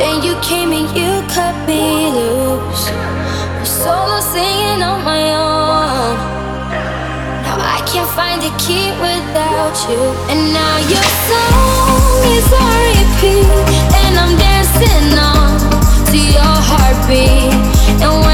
Then you came and you cut me loose. Solo singing on my own. Now I can't find a key without you. And now your song is on repeat, and I'm dancing on to your heartbeat. And when.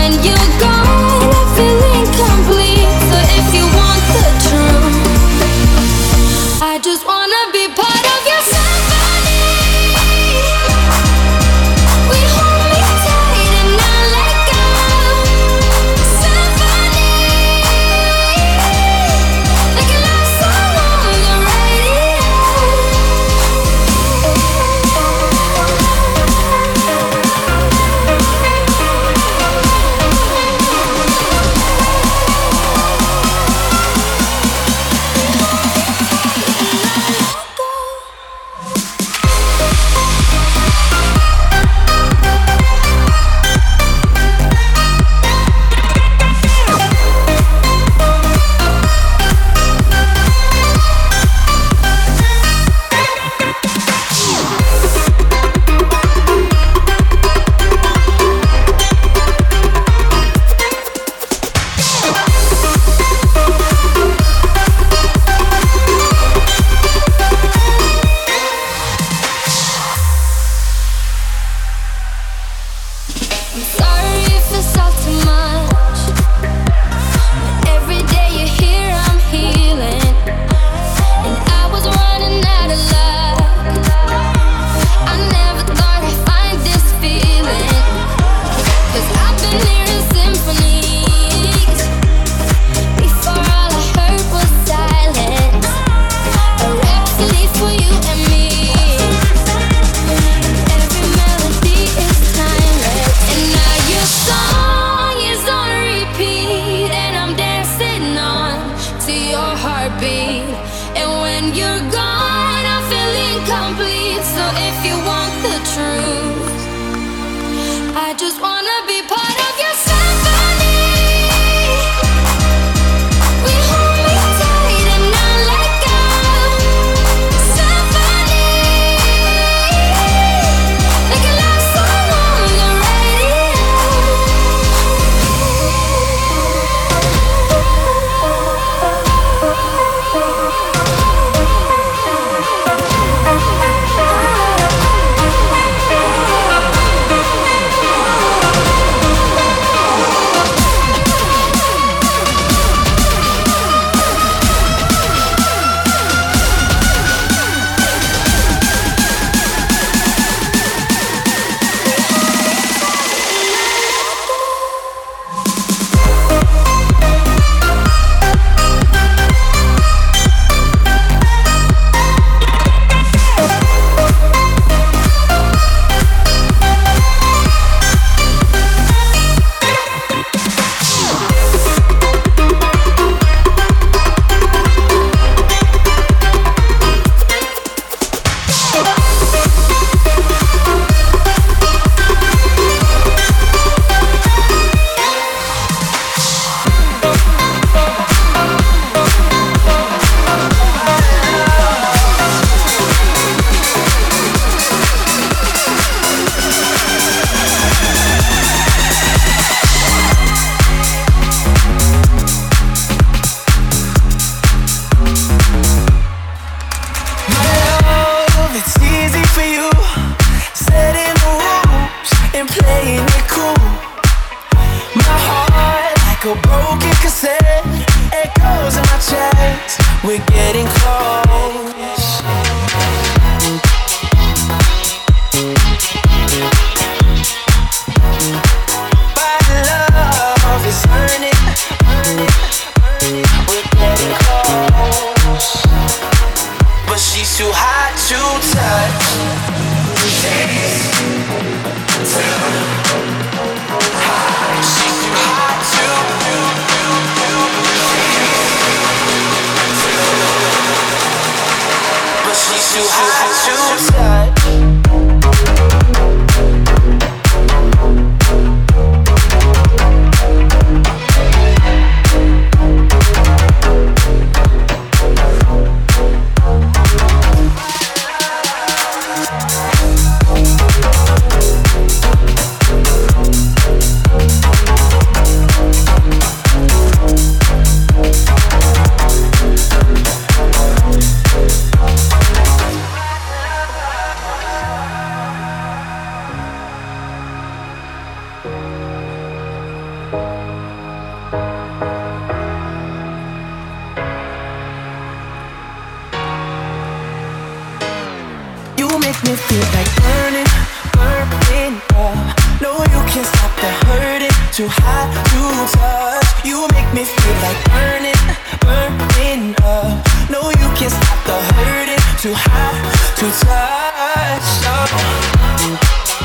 too hot to touch. You make me feel like burning, burning up. No, you can't stop the hurting. Too hot to touch. Oh.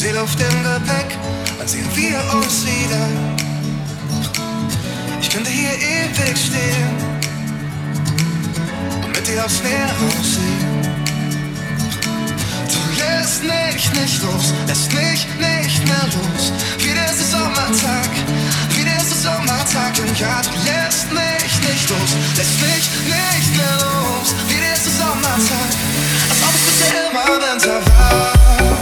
Seele auf dem Gepäck, dann sehen wir uns wieder. Ich könnte hier ewig stehen und mit dir aufs Meer aussehen. Du lässt mich nicht los, lässt mich nicht mehr los. Wie der Sommertag, wie der Sommertag. Und ja, du lässt mich nicht los, lässt mich nicht mehr los. Wie der erste Sommertag, als ob es bisher immer Winter war.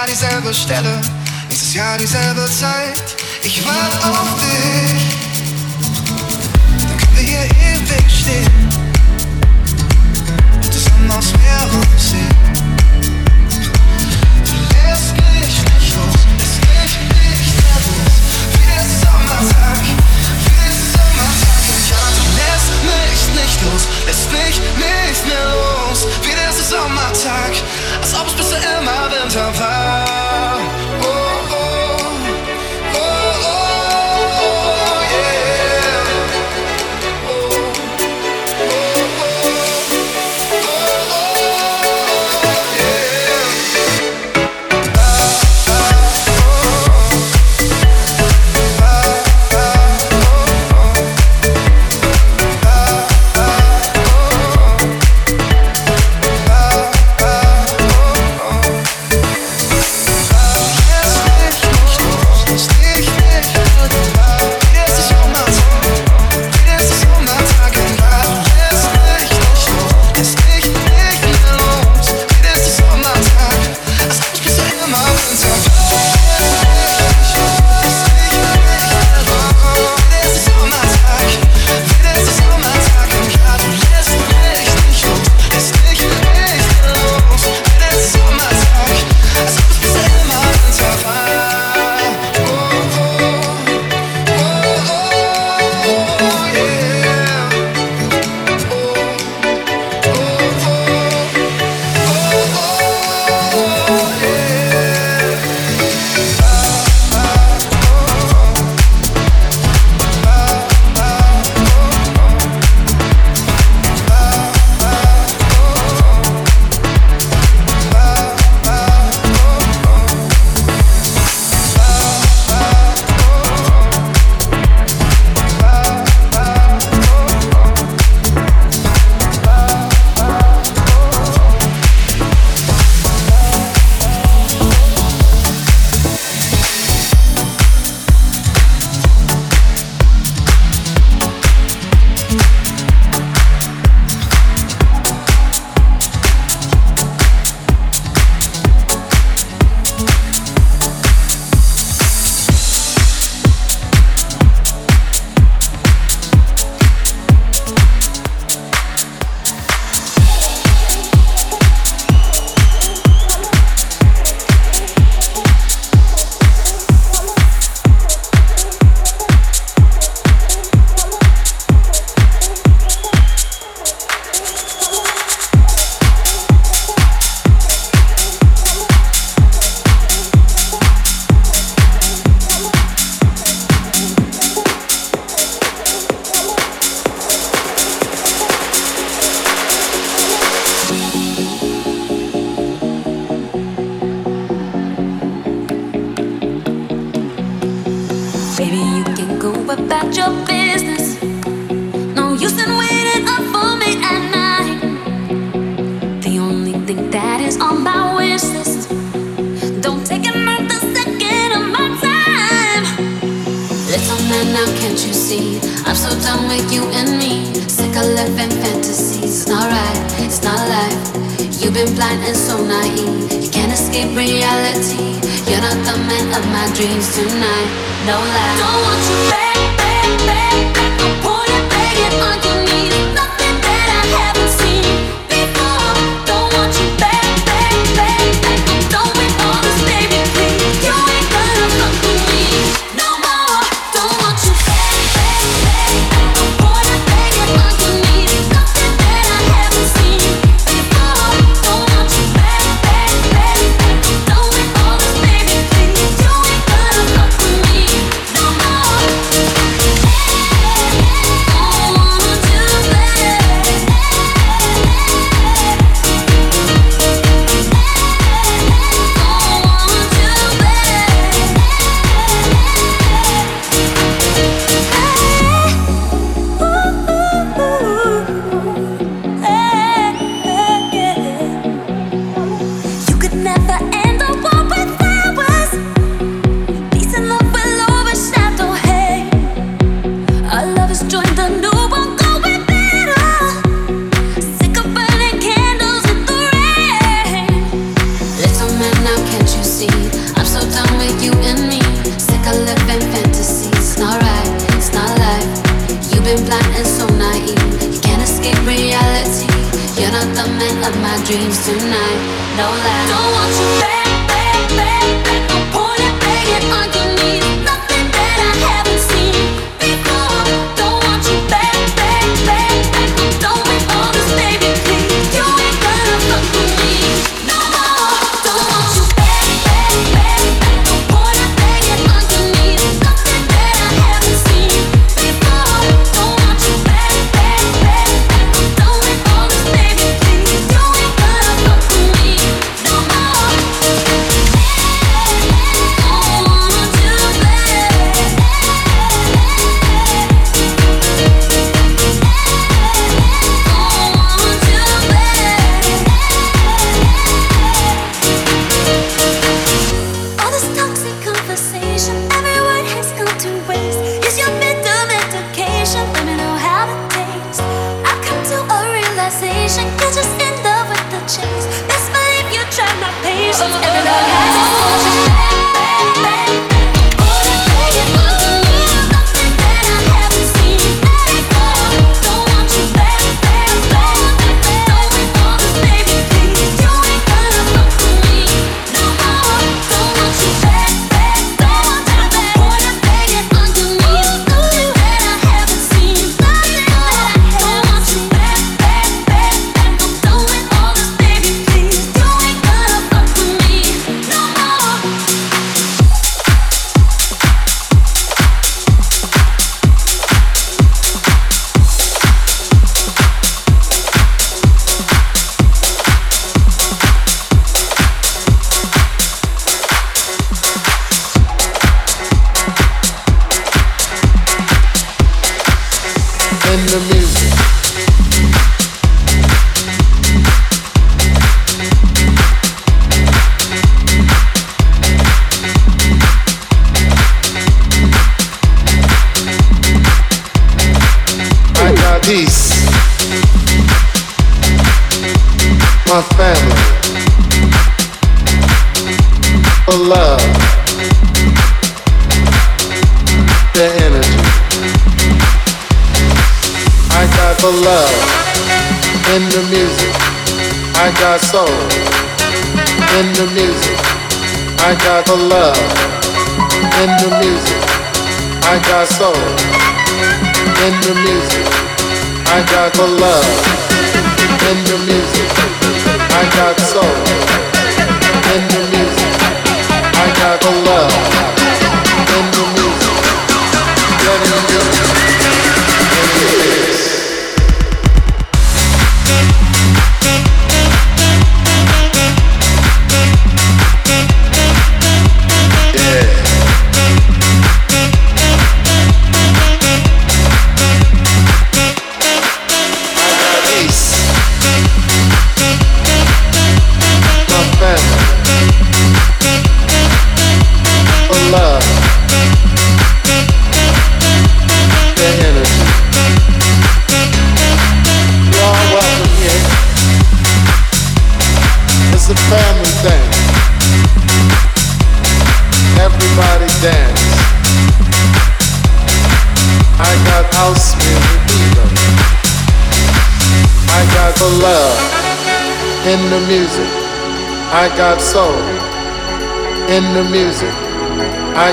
Jahr dieselbe Stelle, nächstes Jahr dieselbe Zeit. Ich warte auf dich. Dann können wir hier ewig stehen und zusammen aufs Meer raussehen. Du lässt mich nicht los, lässt mich nicht mehr los. Wie der Sommertag, wie der Sommertag. Und ja, du lässt mich nicht los, lässt mich nicht mehr los. Wie der Sommertag,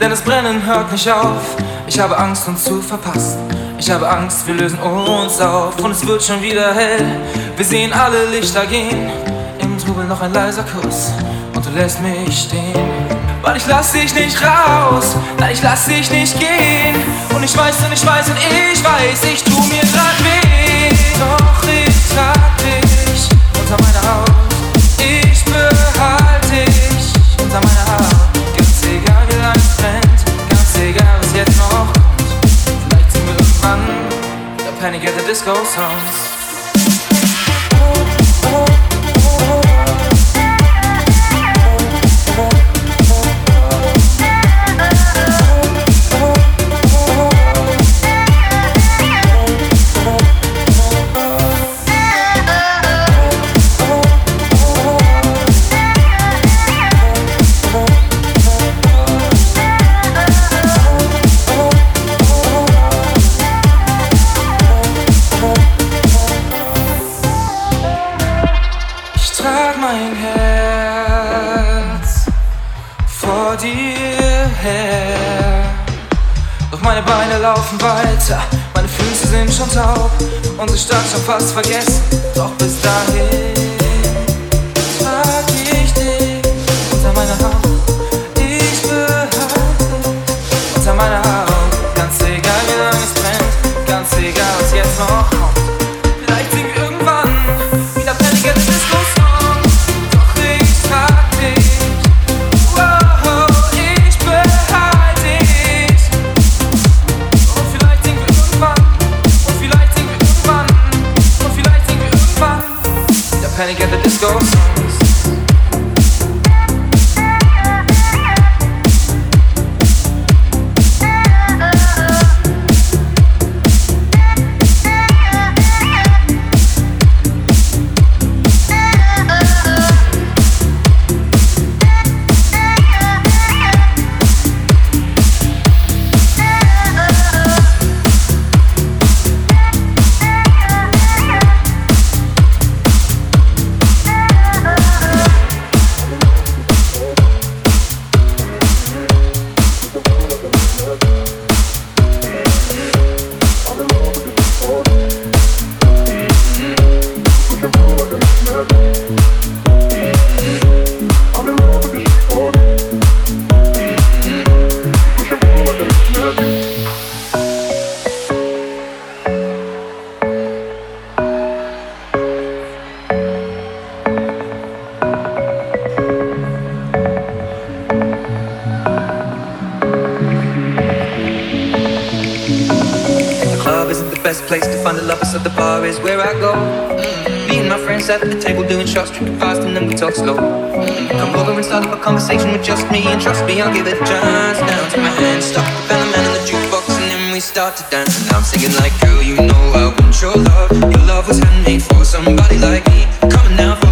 denn das Brennen hört nicht auf. Ich habe Angst, uns zu verpassen. Ich habe Angst, wir lösen uns auf und es wird schon wieder hell. Wir sehen alle Lichter gehen. Im Trubel noch ein leiser Kuss und du lässt mich stehen. Weil ich lass dich nicht raus, nein, ich lass dich nicht gehen. Und ich weiß und ich weiß und ich weiß, ich tu mir grad weh. Doch ich trag dich unter meiner Haut. Ich behalte dich unter meiner Haut. Penny, get the disco songs. Beine laufen weiter, meine Füße sind schon taub, unsere Stadt schon fast vergessen. Doch bis dahin trag ich dich unter meiner Haut. Ich behalte unter meiner Haut. Ganz egal, wie lange es brennt, ganz egal, was jetzt noch friends at the table doing shots, drinking fast, and then we talk slow. Come over and start up a conversation with just me, and trust me, I'll give it a chance. Now to my hand, stop the man in the jukebox, and then we start to dance. And I'm singing like, girl, you know I want your love. Your love was handmade for somebody like me. Coming now.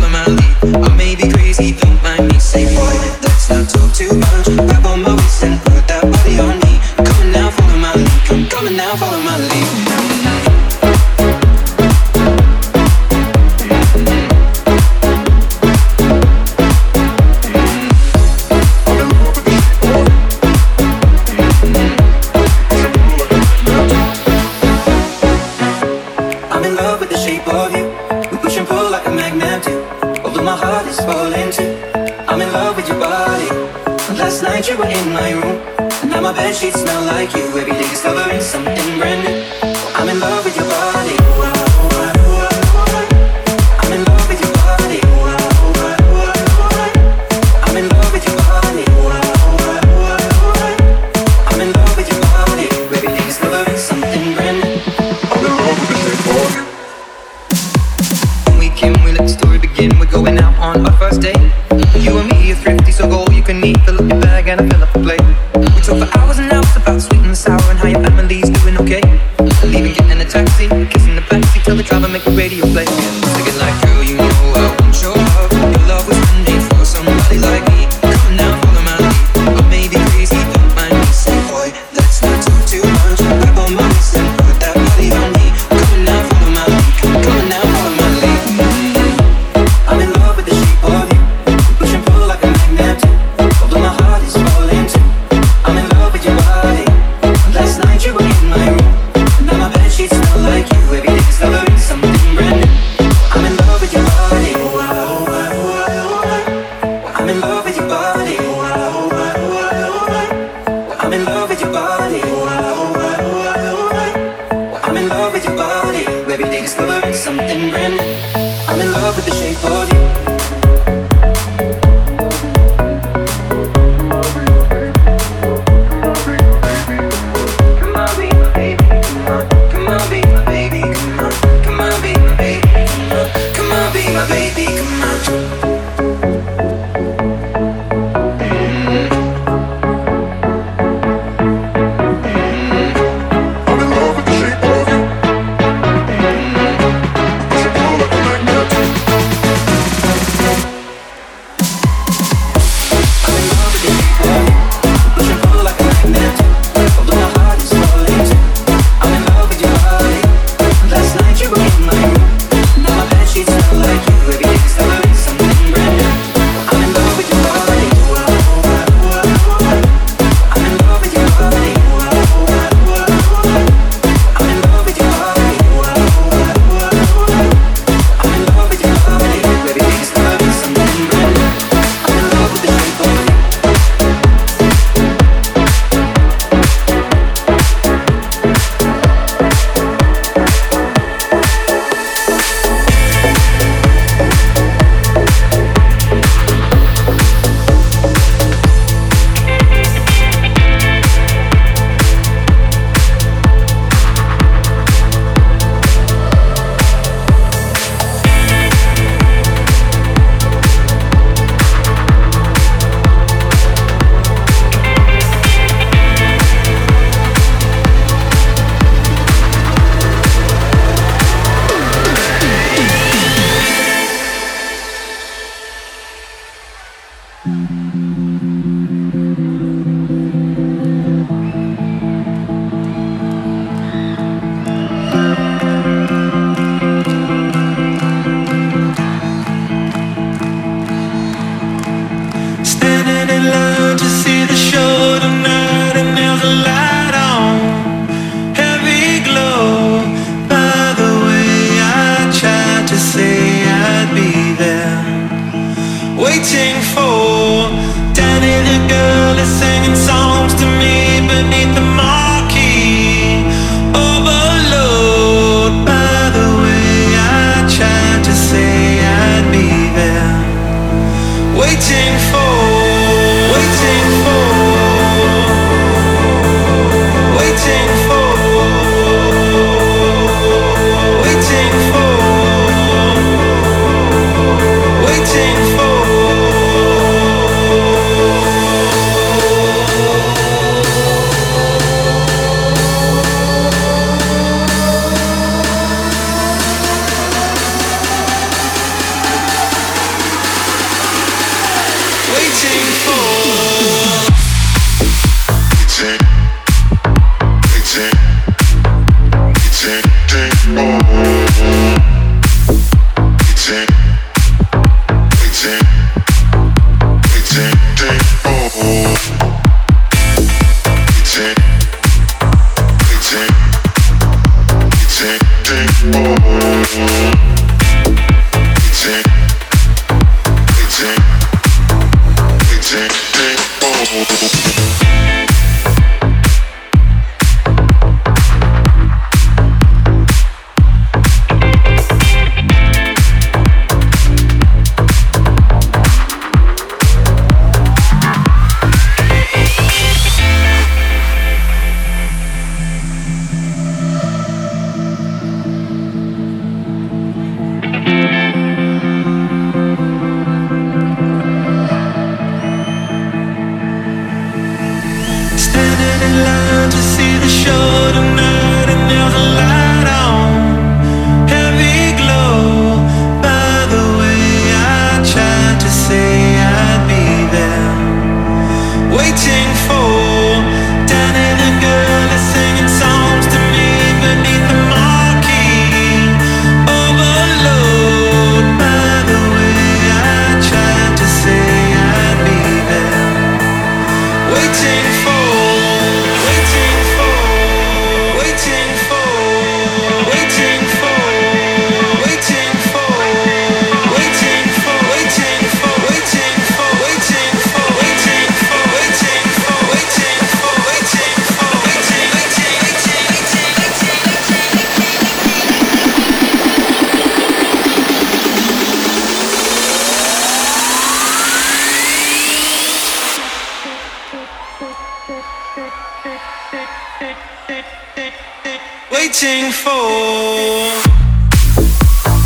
waiting for.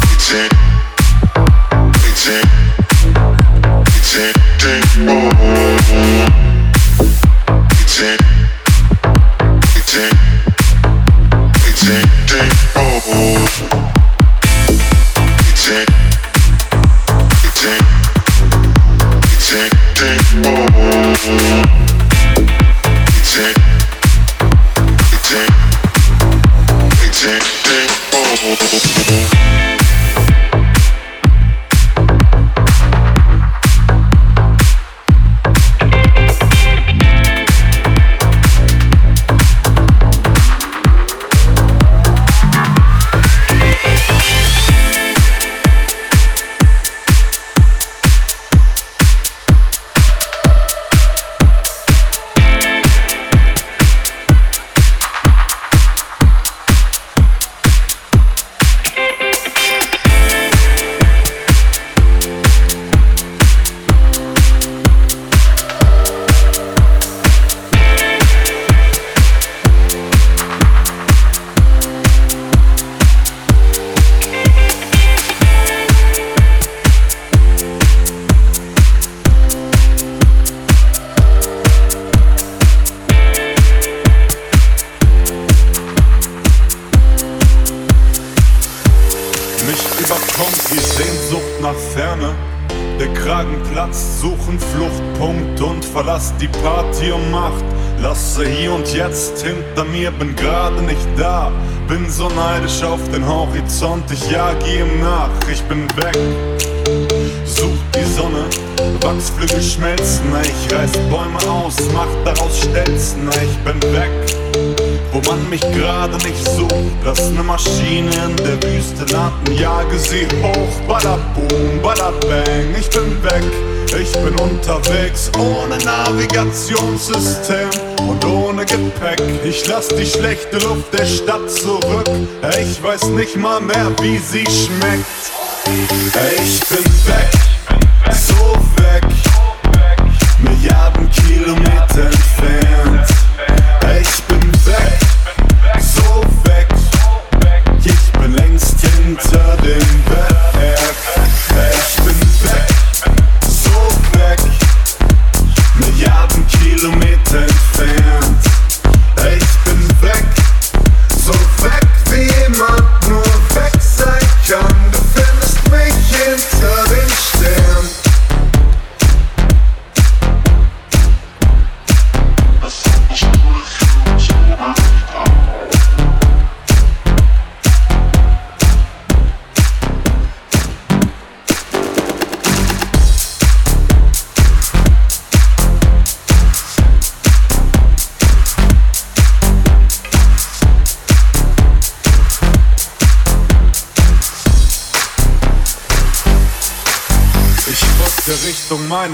Waiting, waiting, waiting for. Waiting, waiting, waiting for. Waiting, waiting, waiting for. bin so neidisch auf den Horizont, ich jag ihm nach, ich bin weg. Such die Sonne, Wachsflügel schmelzen, ich reiß Bäume aus, mach daraus Stelzen, ich bin weg. Wo man mich gerade nicht sucht, lass ne Maschine in der Wüste landen, jage sie hoch, bada boom, bada bang, ich bin weg. Ich bin unterwegs ohne Navigationssystem und ohne Gepäck. Ich lass die schlechte Luft der Stadt zurück. Ich weiß nicht mal mehr, wie sie schmeckt. Ich bin weg, so weg, Milliarden Kilometer entfernt. Ich bin weg, so weg, ich bin längst hinter dem Berg.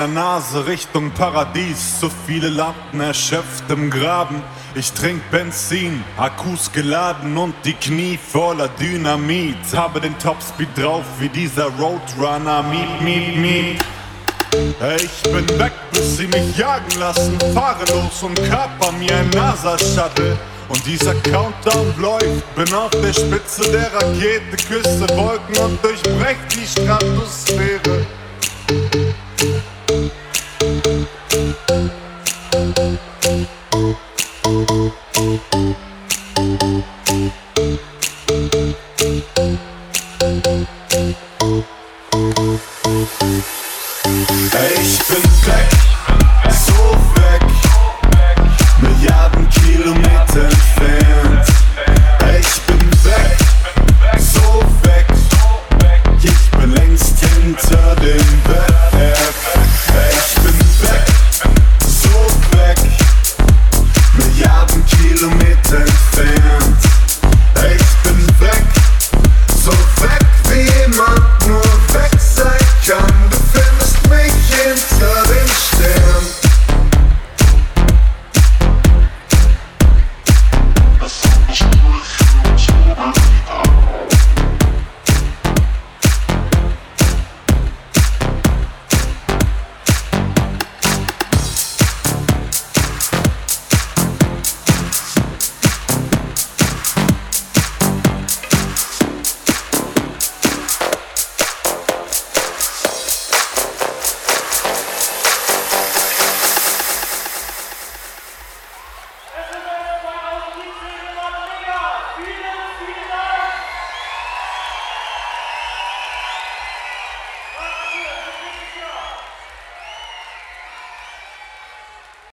Meiner Nase, Richtung Paradies. So viele Lampen erschöpft im Graben. Ich trink Benzin, Akkus geladen und die Knie voller Dynamit. Habe den Topspeed drauf wie dieser Roadrunner. Miep, miep, miep. Ich bin weg, bis sie mich jagen lassen. Fahre los und kaper mir ein NASA-Shuttle. Und dieser Countdown läuft, bin auf der Spitze der Rakete, küsse Wolken und durchbrech die Stratosphäre.